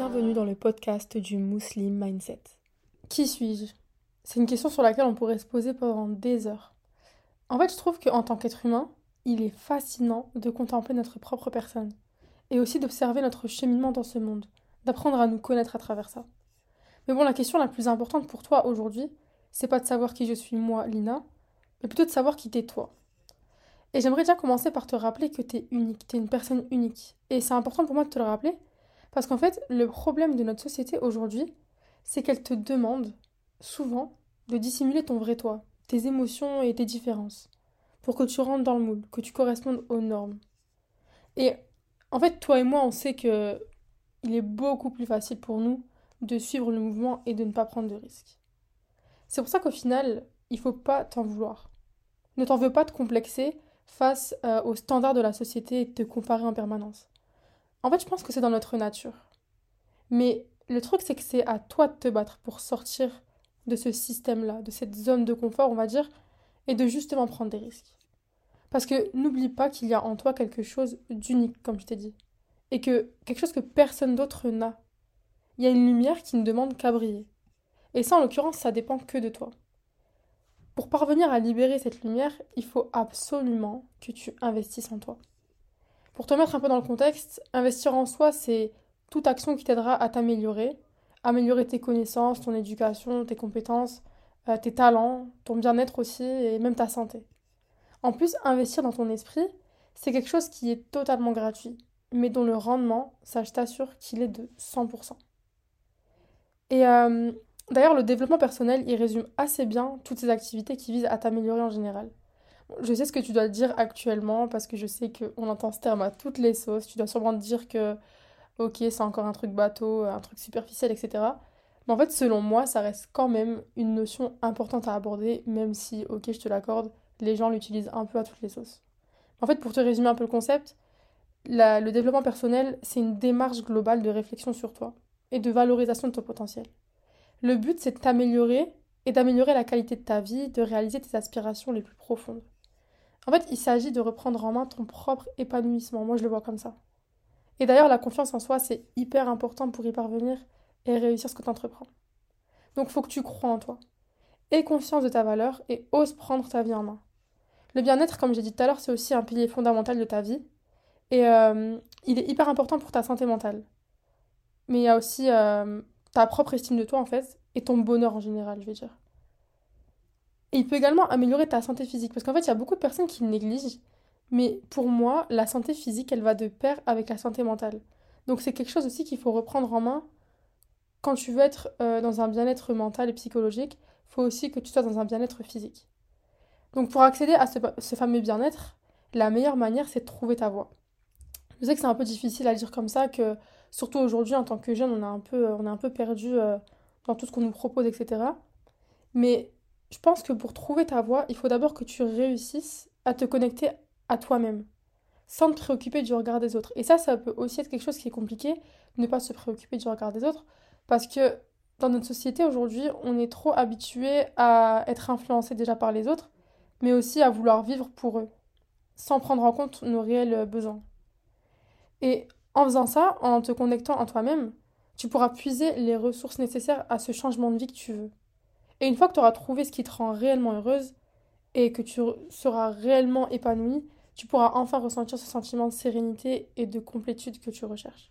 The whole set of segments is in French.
Bienvenue dans le podcast du Muslim Mindset. Qui suis-je? C'est une question sur laquelle on pourrait se poser pendant des heures. En fait, je trouve qu'en tant qu'être humain, il est fascinant de contempler notre propre personne et aussi d'observer notre cheminement dans ce monde, d'apprendre à nous connaître à travers ça. Mais bon, la question la plus importante pour toi aujourd'hui, c'est pas de savoir qui je suis moi, Lina, mais plutôt de savoir qui t'es toi. Et j'aimerais déjà commencer par te rappeler que t'es unique, t'es une personne unique. Et c'est important pour moi de te le rappeler, parce qu'en fait, le problème de notre société aujourd'hui, c'est qu'elle te demande souvent de dissimuler ton vrai toi, tes émotions et tes différences, pour que tu rentres dans le moule, que tu correspondes aux normes. Et en fait, toi et moi, on sait que il est beaucoup plus facile pour nous de suivre le mouvement et de ne pas prendre de risques. C'est pour ça qu'au final, il faut pas t'en vouloir. Ne t'en veux pas te complexer face euh, aux standards de la société et te comparer en permanence. En fait, je pense que c'est dans notre nature. Mais le truc, c'est que c'est à toi de te battre pour sortir de ce système-là, de cette zone de confort, on va dire, et de justement prendre des risques. Parce que n'oublie pas qu'il y a en toi quelque chose d'unique, comme je t'ai dit, et que quelque chose que personne d'autre n'a. Il y a une lumière qui ne demande qu'à briller. Et ça, en l'occurrence, ça dépend que de toi. Pour parvenir à libérer cette lumière, il faut absolument que tu investisses en toi. Pour te mettre un peu dans le contexte, investir en soi, c'est toute action qui t'aidera à t'améliorer, améliorer tes connaissances, ton éducation, tes compétences, euh, tes talents, ton bien-être aussi et même ta santé. En plus, investir dans ton esprit, c'est quelque chose qui est totalement gratuit, mais dont le rendement, ça je t'assure qu'il est de 100%. Et euh, d'ailleurs, le développement personnel, il résume assez bien toutes ces activités qui visent à t'améliorer en général. Je sais ce que tu dois dire actuellement parce que je sais qu'on entend ce terme à toutes les sauces. Tu dois sûrement dire que, ok, c'est encore un truc bateau, un truc superficiel, etc. Mais en fait, selon moi, ça reste quand même une notion importante à aborder, même si, ok, je te l'accorde, les gens l'utilisent un peu à toutes les sauces. En fait, pour te résumer un peu le concept, le développement personnel, c'est une démarche globale de réflexion sur toi et de valorisation de ton potentiel. Le but, c'est de t'améliorer et d'améliorer la qualité de ta vie, de réaliser tes aspirations les plus profondes. En fait, il s'agit de reprendre en main ton propre épanouissement. Moi, je le vois comme ça. Et d'ailleurs, la confiance en soi, c'est hyper important pour y parvenir et réussir ce que tu entreprends. Donc, faut que tu crois en toi. Aie conscience de ta valeur et ose prendre ta vie en main. Le bien-être, comme j'ai dit tout à l'heure, c'est aussi un pilier fondamental de ta vie. Et euh, il est hyper important pour ta santé mentale. Mais il y a aussi euh, ta propre estime de toi, en fait, et ton bonheur en général, je vais dire. Et il peut également améliorer ta santé physique. Parce qu'en fait, il y a beaucoup de personnes qui le négligent. Mais pour moi, la santé physique, elle va de pair avec la santé mentale. Donc c'est quelque chose aussi qu'il faut reprendre en main. Quand tu veux être euh, dans un bien-être mental et psychologique, il faut aussi que tu sois dans un bien-être physique. Donc pour accéder à ce, fameux bien-être, la meilleure manière, c'est de trouver ta voie. Je sais que c'est un peu difficile à dire comme ça, que surtout aujourd'hui, en tant que jeune, on, un peu, est un peu perdu euh, dans tout ce qu'on nous propose, etc. Mais je pense que pour trouver ta voie, il faut d'abord que tu réussisses à te connecter à toi-même, sans te préoccuper du regard des autres. Et ça, ça peut aussi être quelque chose qui est compliqué, ne pas se préoccuper du regard des autres, parce que dans notre société aujourd'hui, on est trop habitué à être influencé déjà par les autres, mais aussi à vouloir vivre pour eux, sans prendre en compte nos réels besoins. Et en faisant ça, en te connectant en toi-même, tu pourras puiser les ressources nécessaires à ce changement de vie que tu veux. Et une fois que tu auras trouvé ce qui te rend réellement heureuse et que tu seras réellement épanouie, tu pourras enfin ressentir ce sentiment de sérénité et de complétude que tu recherches.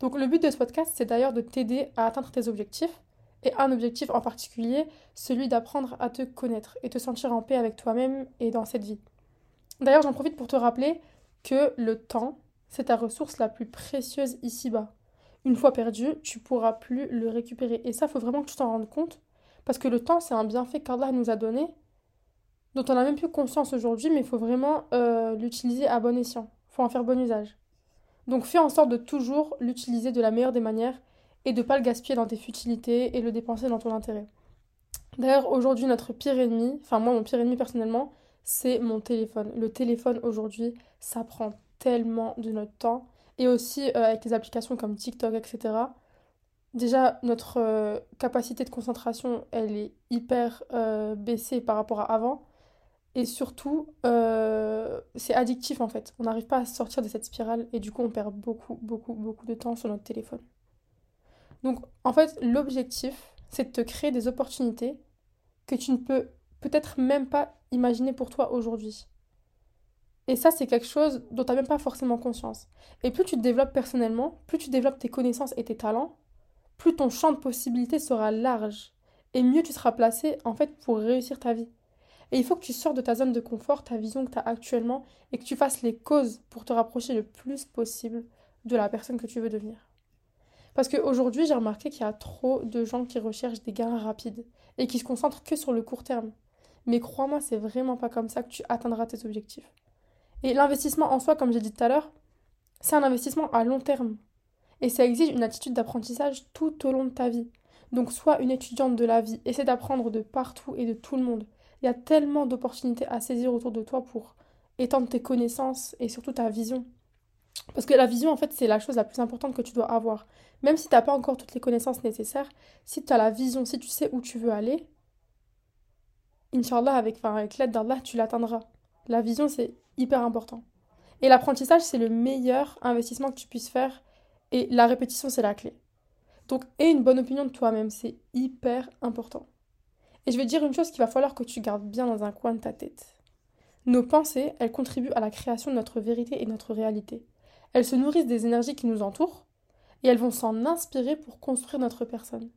Donc le but de ce podcast, c'est d'ailleurs de t'aider à atteindre tes objectifs, et un objectif en particulier, celui d'apprendre à te connaître et te sentir en paix avec toi-même et dans cette vie. D'ailleurs, j'en profite pour te rappeler que le temps, c'est ta ressource la plus précieuse ici-bas. Une fois perdu, tu pourras plus le récupérer. Et ça, il faut vraiment que tu t'en rendes compte parce que le temps, c'est un bienfait qu'Allah nous a donné, dont on n'a même plus conscience aujourd'hui, mais il faut vraiment euh, l'utiliser à bon escient. Il faut en faire bon usage. Donc fais en sorte de toujours l'utiliser de la meilleure des manières et de ne pas le gaspiller dans tes futilités et le dépenser dans ton intérêt. D'ailleurs, aujourd'hui, notre pire ennemi, enfin moi, mon pire ennemi personnellement, c'est mon téléphone. Le téléphone aujourd'hui, ça prend tellement de notre temps. Et aussi euh, avec les applications comme TikTok, etc déjà notre euh, capacité de concentration elle est hyper euh, baissée par rapport à avant et surtout euh, c'est addictif en fait on n'arrive pas à sortir de cette spirale et du coup on perd beaucoup beaucoup beaucoup de temps sur notre téléphone Donc en fait, l'objectif, c'est de te créer des opportunités que tu ne peux peut-être même pas imaginer pour toi aujourd'hui. Et ça, c'est quelque chose dont tu n'as même pas forcément conscience. Et plus tu te développes personnellement, plus tu développes tes connaissances et tes talents, plus ton champ de possibilités sera large. Et mieux tu seras placé, en fait, pour réussir ta vie. Et il faut que tu sors de ta zone de confort, ta vision que tu as actuellement, et que tu fasses les causes pour te rapprocher le plus possible de la personne que tu veux devenir. Parce qu'aujourd'hui, j'ai remarqué qu'il y a trop de gens qui recherchent des gains rapides et qui se concentrent que sur le court terme. Mais crois-moi, c'est vraiment pas comme ça que tu atteindras tes objectifs. Et l'investissement en soi, comme j'ai dit tout à l'heure, c'est un investissement à long terme. Et ça exige une attitude d'apprentissage tout au long de ta vie. Donc sois une étudiante de la vie, essaie d'apprendre de partout et de tout le monde. Il y a tellement d'opportunités à saisir autour de toi pour étendre tes connaissances et surtout ta vision. Parce que la vision, en fait, c'est la chose la plus importante que tu dois avoir. Même si tu n'as pas encore toutes les connaissances nécessaires, si tu as la vision, si tu sais où tu veux aller, Inch'Allah, avec, avec l'aide d'Allah, tu l'atteindras. La vision, c'est hyper important. Et l'apprentissage, c'est le meilleur investissement que tu puisses faire. Et la répétition, c'est la clé. Donc, aie une bonne opinion de toi-même, c'est hyper important. Et je vais te dire une chose qu'il va falloir que tu gardes bien dans un coin de ta tête. Nos pensées, elles contribuent à la création de notre vérité et de notre réalité. Elles se nourrissent des énergies qui nous entourent et elles vont s'en inspirer pour construire notre personne.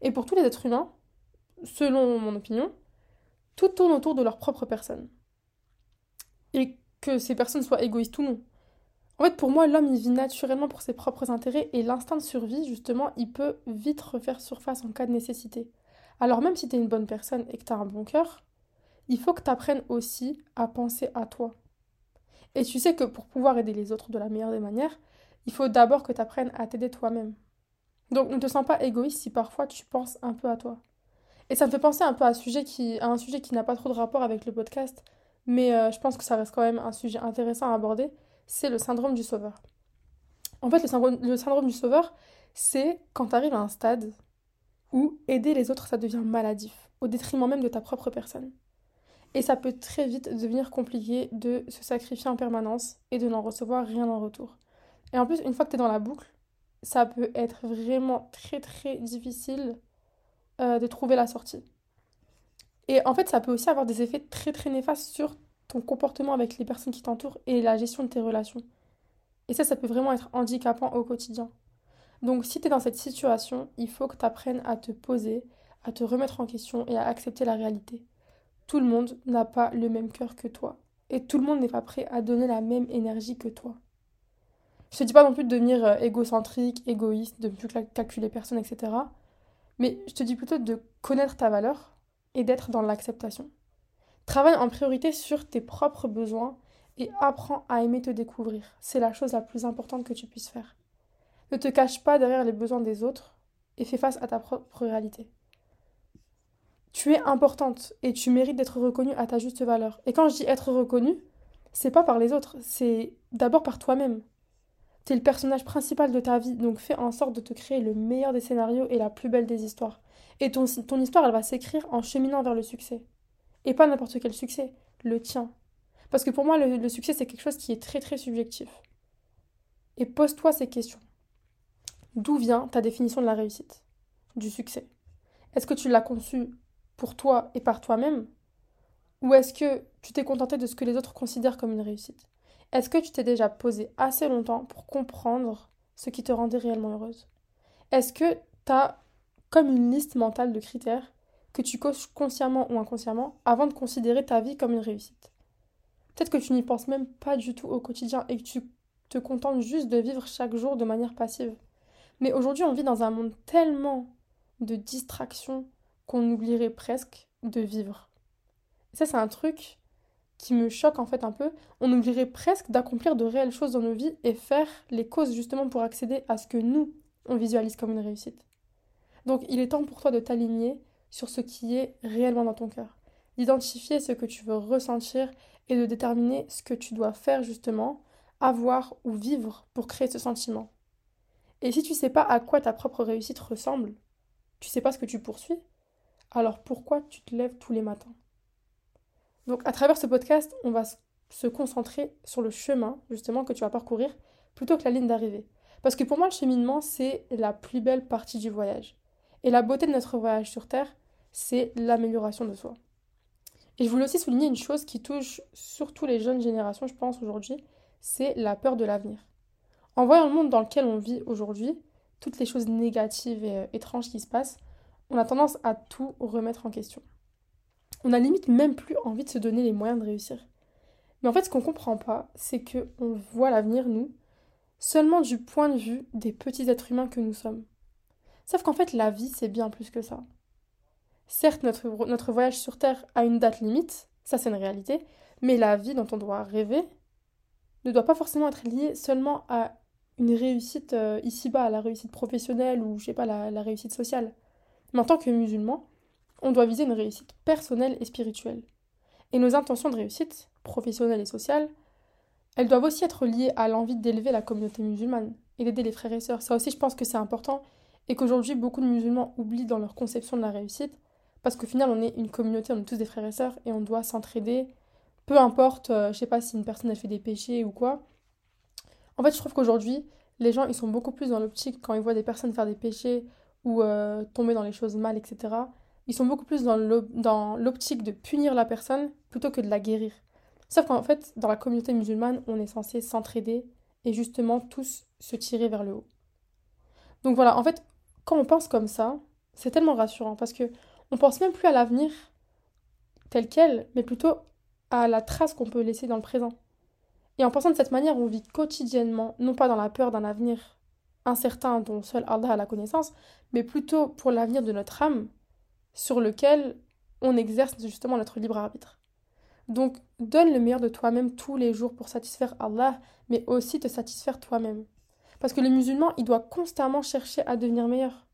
Et pour tous les êtres humains, selon mon opinion, tout tourne autour de leur propre personne. Et que ces personnes soient égoïstes ou non. En fait, pour moi, l'homme, il vit naturellement pour ses propres intérêts et l'instinct de survie, justement, il peut vite refaire surface en cas de nécessité. Alors même si tu une bonne personne et que tu as un bon cœur, il faut que tu apprennes aussi à penser à toi. Et tu sais que pour pouvoir aider les autres de la meilleure des manières, il faut d'abord que tu apprennes à t'aider toi-même. Donc ne te sens pas égoïste si parfois tu penses un peu à toi. Et ça me fait penser un peu à un sujet qui, à un sujet qui n'a pas trop de rapport avec le podcast, mais euh, je pense que ça reste quand même un sujet intéressant à aborder, c'est le syndrome du sauveur. En fait, le syndrome, du sauveur, c'est quand tu arrives à un stade où aider les autres, ça devient maladif, au détriment même de ta propre personne. Et ça peut très vite devenir compliqué de se sacrifier en permanence et de n'en recevoir rien en retour. Et en plus, une fois que tu es dans la boucle, ça peut être vraiment très très difficile euh, de trouver la sortie. Et en fait, ça peut aussi avoir des effets très très néfastes sur ton comportement avec les personnes qui t'entourent et la gestion de tes relations. Et ça, ça peut vraiment être handicapant au quotidien. Donc si tu es dans cette situation, il faut que tu apprennes à te poser, à te remettre en question et à accepter la réalité. Tout le monde n'a pas le même cœur que toi. Et tout le monde n'est pas prêt à donner la même énergie que toi. Je te dis pas non plus de devenir euh, égocentrique, égoïste, de ne plus calculer personne, etc. Mais je te dis plutôt de connaître ta valeur et d'être dans l'acceptation. Travaille en priorité sur tes propres besoins et apprends à aimer te découvrir. C'est la chose la plus importante que tu puisses faire. Ne te cache pas derrière les besoins des autres et fais face à ta propre réalité. Tu es importante et tu mérites d'être reconnue à ta juste valeur. Et quand je dis être reconnue, c'est pas par les autres, c'est d'abord par toi-même. Tu es le personnage principal de ta vie, donc fais en sorte de te créer le meilleur des scénarios et la plus belle des histoires. Et ton histoire, elle va s'écrire en cheminant vers le succès. Et pas n'importe quel succès, le tien. Parce que pour moi, le, succès, c'est quelque chose qui est très très subjectif. Et pose-toi ces questions. D'où vient ta définition de la réussite, du succès? Est-ce que tu l'as conçu pour toi et par toi-même? Ou est-ce que tu t'es contenté de ce que les autres considèrent comme une réussite? Est-ce que tu t'es déjà posé assez longtemps pour comprendre ce qui te rendait réellement heureuse? Est-ce que tu as comme une liste mentale de critères que tu coches consciemment ou inconsciemment avant de considérer ta vie comme une réussite Peut-être que tu n'y penses même pas du tout au quotidien et que tu te contentes juste de vivre chaque jour de manière passive. Mais aujourd'hui, on vit dans un monde tellement de distractions, qu'on oublierait presque de vivre. ça, c'est un truc qui me choque en fait un peu. On oublierait presque d'accomplir de réelles choses dans nos vies et faire les causes justement pour accéder à ce que nous, on visualise comme une réussite. Donc il est temps pour toi de t'aligner sur ce qui est réellement dans ton cœur, d'identifier ce que tu veux ressentir et de déterminer ce que tu dois faire justement, avoir ou vivre pour créer ce sentiment. Et si tu sais pas à quoi ta propre réussite ressemble, tu sais pas ce que tu poursuis, alors pourquoi tu te lèves tous les matins? Donc à travers ce podcast, on va se concentrer sur le chemin justement que tu vas parcourir plutôt que la ligne d'arrivée. Parce que pour moi, le cheminement, c'est la plus belle partie du voyage. Et la beauté de notre voyage sur Terre, c'est l'amélioration de soi. Et je voulais aussi souligner une chose qui touche surtout les jeunes générations, je pense, aujourd'hui, c'est la peur de l'avenir. En voyant le monde dans lequel on vit aujourd'hui, toutes les choses négatives et euh, étranges qui se passent, on a tendance à tout remettre en question. On a limite même plus envie de se donner les moyens de réussir. Mais en fait, ce qu'on comprend pas, c'est que on voit l'avenir, nous, seulement du point de vue des petits êtres humains que nous sommes. Sauf qu'en fait, la vie, c'est bien plus que ça. Certes, notre, notre voyage sur Terre a une date limite, ça c'est une réalité, mais la vie dont on doit rêver ne doit pas forcément être liée seulement à une réussite euh, ici-bas, la réussite professionnelle ou je sais pas, la, la réussite sociale. Mais en tant que musulman, on doit viser une réussite personnelle et spirituelle. Et nos intentions de réussite, professionnelle et sociale, elles doivent aussi être liées à l'envie d'élever la communauté musulmane et d'aider les frères et sœurs. Ça aussi, je pense que c'est important et qu'aujourd'hui, beaucoup de musulmans oublient dans leur conception de la réussite parce qu'au final, on est une communauté, on est tous des frères et sœurs et on doit s'entraider, peu importe, euh, je sais pas si une personne a fait des péchés ou quoi. En fait, je trouve qu'aujourd'hui, les gens, ils sont beaucoup plus dans l'optique quand ils voient des personnes faire des péchés ou euh, tomber dans les choses mal, etc. Ils sont beaucoup plus dans l'optique de punir la personne plutôt que de la guérir. Sauf qu'en fait, dans la communauté musulmane, on est censé s'entraider et justement tous se tirer vers le haut. Donc voilà, en fait, quand on pense comme ça, c'est tellement rassurant parce que on pense même plus à l'avenir tel quel, mais plutôt à la trace qu'on peut laisser dans le présent. Et en pensant de cette manière, on vit quotidiennement, non pas dans la peur d'un avenir incertain dont seul Allah a la connaissance, mais plutôt pour l'avenir de notre âme, sur lequel on exerce justement notre libre arbitre. Donc, donne le meilleur de toi-même tous les jours pour satisfaire Allah, mais aussi te satisfaire toi-même. Parce que le musulman, il doit constamment chercher à devenir meilleur.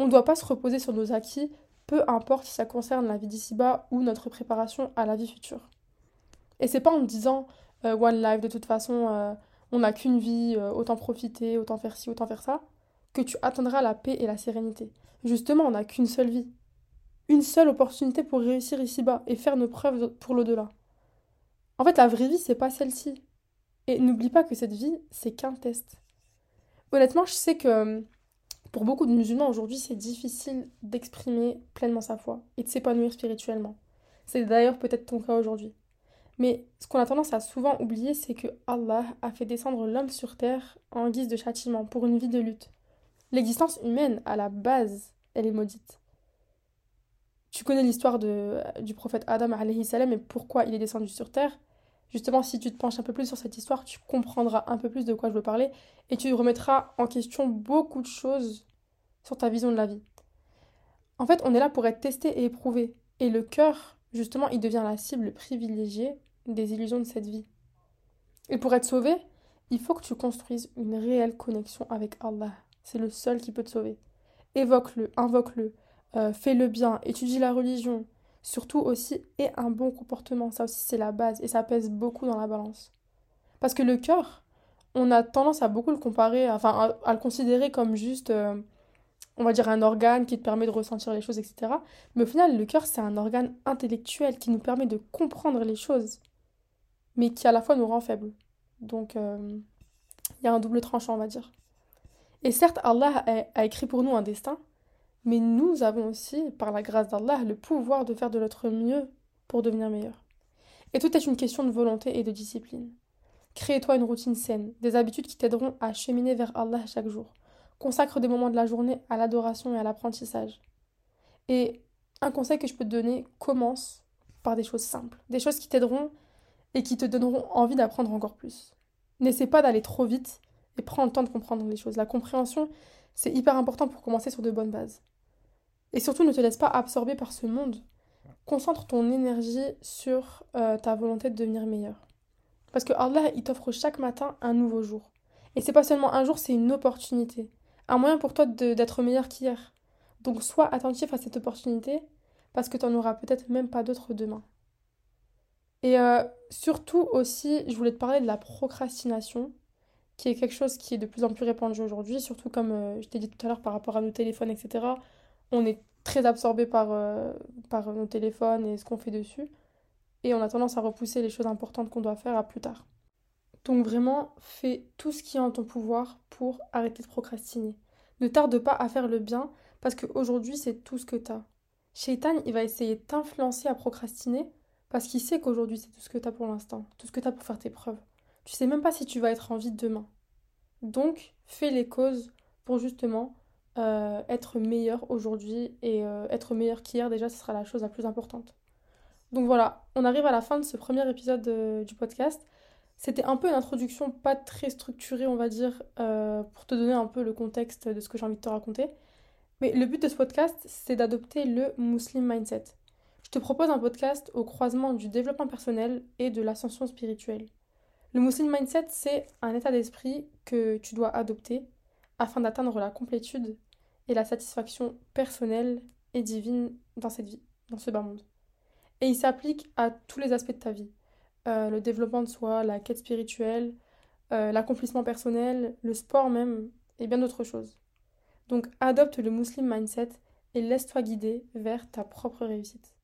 On ne doit pas se reposer sur nos acquis, peu importe si ça concerne la vie d'ici-bas ou notre préparation à la vie future. Et c'est pas en disant euh, One Life, de toute façon, euh, on n'a qu'une vie, euh, autant profiter, autant faire ci, autant faire ça, que tu atteindras la paix et la sérénité. Justement, on n'a qu'une seule vie une seule opportunité pour réussir ici-bas et faire nos preuves pour l'au-delà. En fait, la vraie vie, c'est pas celle-ci. Et n'oublie pas que cette vie, c'est qu'un test. Honnêtement, je sais que pour beaucoup de musulmans aujourd'hui, c'est difficile d'exprimer pleinement sa foi et de s'épanouir spirituellement. C'est d'ailleurs peut-être ton cas aujourd'hui. Mais ce qu'on a tendance à souvent oublier, c'est que Allah a fait descendre l'homme sur terre en guise de châtiment pour une vie de lutte. L'existence humaine, à la base, elle est maudite. Tu connais l'histoire du prophète Adam salam et pourquoi il est descendu sur terre? Justement, si tu te penches un peu plus sur cette histoire, tu comprendras un peu plus de quoi je veux parler et tu remettras en question beaucoup de choses sur ta vision de la vie. En fait, on est là pour être testé et éprouvé. Et le cœur, justement, il devient la cible privilégiée des illusions de cette vie. Et pour être sauvé, il faut que tu construises une réelle connexion avec Allah. C'est le seul qui peut te sauver. Évoque-le, invoque-le, euh, fais le bien, étudie la religion, surtout aussi, et un bon comportement. Ça aussi, c'est la base, et ça pèse beaucoup dans la balance. Parce que le cœur, on a tendance à beaucoup le comparer, enfin, à, le considérer comme juste, euh, on va dire, un organe qui te permet de ressentir les choses, etc. Mais au final, le cœur, c'est un organe intellectuel qui nous permet de comprendre les choses, mais qui à la fois nous rend faibles. Donc, euh, il y a un double tranchant, on va dire. Et certes, Allah a écrit pour nous un destin, mais nous avons aussi, par la grâce d'Allah, le pouvoir de faire de notre mieux pour devenir meilleur. Et tout est une question de volonté et de discipline. Crée-toi une routine saine, des habitudes qui t'aideront à cheminer vers Allah chaque jour. Consacre des moments de la journée à l'adoration et à l'apprentissage. Et un conseil que je peux te donner, commence par des choses simples, des choses qui t'aideront et qui te donneront envie d'apprendre encore plus. N'essaie pas d'aller trop vite et prends le temps de comprendre les choses. La compréhension, c'est hyper important pour commencer sur de bonnes bases. Et surtout, ne te laisse pas absorber par ce monde. Concentre ton énergie sur euh, ta volonté de devenir meilleur. Parce que Allah, il t'offre chaque matin un nouveau jour. Et c'est pas seulement un jour, c'est une opportunité. Un moyen pour toi d'être meilleur qu'hier. Donc sois attentif à cette opportunité, parce que tu n'en auras peut-être même pas d'autres demain. Et euh, surtout aussi, je voulais te parler de la procrastination, qui est quelque chose qui est de plus en plus répandu aujourd'hui, surtout comme euh, je t'ai dit tout à l'heure par rapport à nos téléphones, etc on est très absorbé par, euh, par nos téléphones et ce qu'on fait dessus. Et on a tendance à repousser les choses importantes qu'on doit faire à plus tard. Donc vraiment, fais tout ce qui est en ton pouvoir pour arrêter de procrastiner. Ne tarde pas à faire le bien parce qu'aujourd'hui, c'est tout ce que tu as. Shaitan, il va essayer de t'influencer à procrastiner parce qu'il sait qu'aujourd'hui, c'est tout ce que tu as pour l'instant, tout ce que tu as pour faire tes preuves. Tu sais même pas si tu vas être en vie demain. Donc, fais les causes pour justement euh, être meilleur aujourd'hui et euh, être meilleur qu'hier. Déjà, ce sera la chose la plus importante. Donc voilà, on arrive à la fin de ce premier épisode euh, du podcast. C'était un peu une introduction pas très structurée, on va dire, pour te donner un peu le contexte de ce que j'ai envie de te raconter. Mais le but de ce podcast, c'est d'adopter le Muslim Mindset. Je te propose un podcast au croisement du développement personnel et de l'ascension spirituelle. Le Muslim Mindset, c'est un état d'esprit que tu dois adopter afin d'atteindre la complétude et la satisfaction personnelle et divine dans cette vie, dans ce bas monde. Et il s'applique à tous les aspects de ta vie. Euh, le développement de soi, la quête spirituelle, euh, l'accomplissement personnel, le sport même, et bien d'autres choses. Donc adopte le Muslim Mindset et laisse-toi guider vers ta propre réussite.